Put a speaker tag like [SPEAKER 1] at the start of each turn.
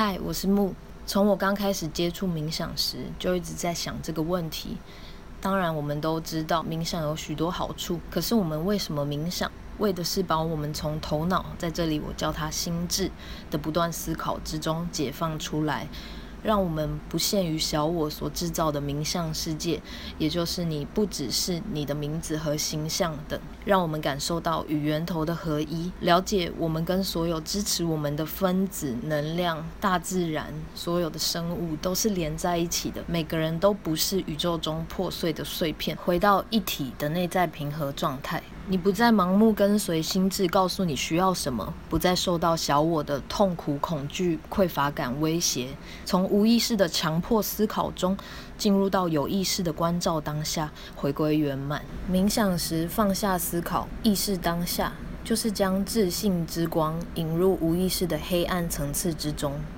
[SPEAKER 1] 嗨，我是木。从我刚开始接触冥想时，就一直在想这个问题。当然，我们都知道冥想有许多好处，可是我们为什么冥想？为的是把我们从头脑，在这里我叫它心智的不断思考之中解放出来。让我们不限于小我所制造的名相世界，也就是你不只是你的名字和形象等，让我们感受到与源头的合一，了解我们跟所有支持我们的分子、能量、大自然、所有的生物都是连在一起的。每个人都不是宇宙中破碎的碎片，回到一体的内在平和状态。你不再盲目跟随心智告诉你需要什么，不再受到小我的痛苦、恐惧、匮乏感威胁，从无意识的强迫思考中进入到有意识的关照当下，回归圆满。冥想时放下思考，意识当下，就是将自信之光引入无意识的黑暗层次之中。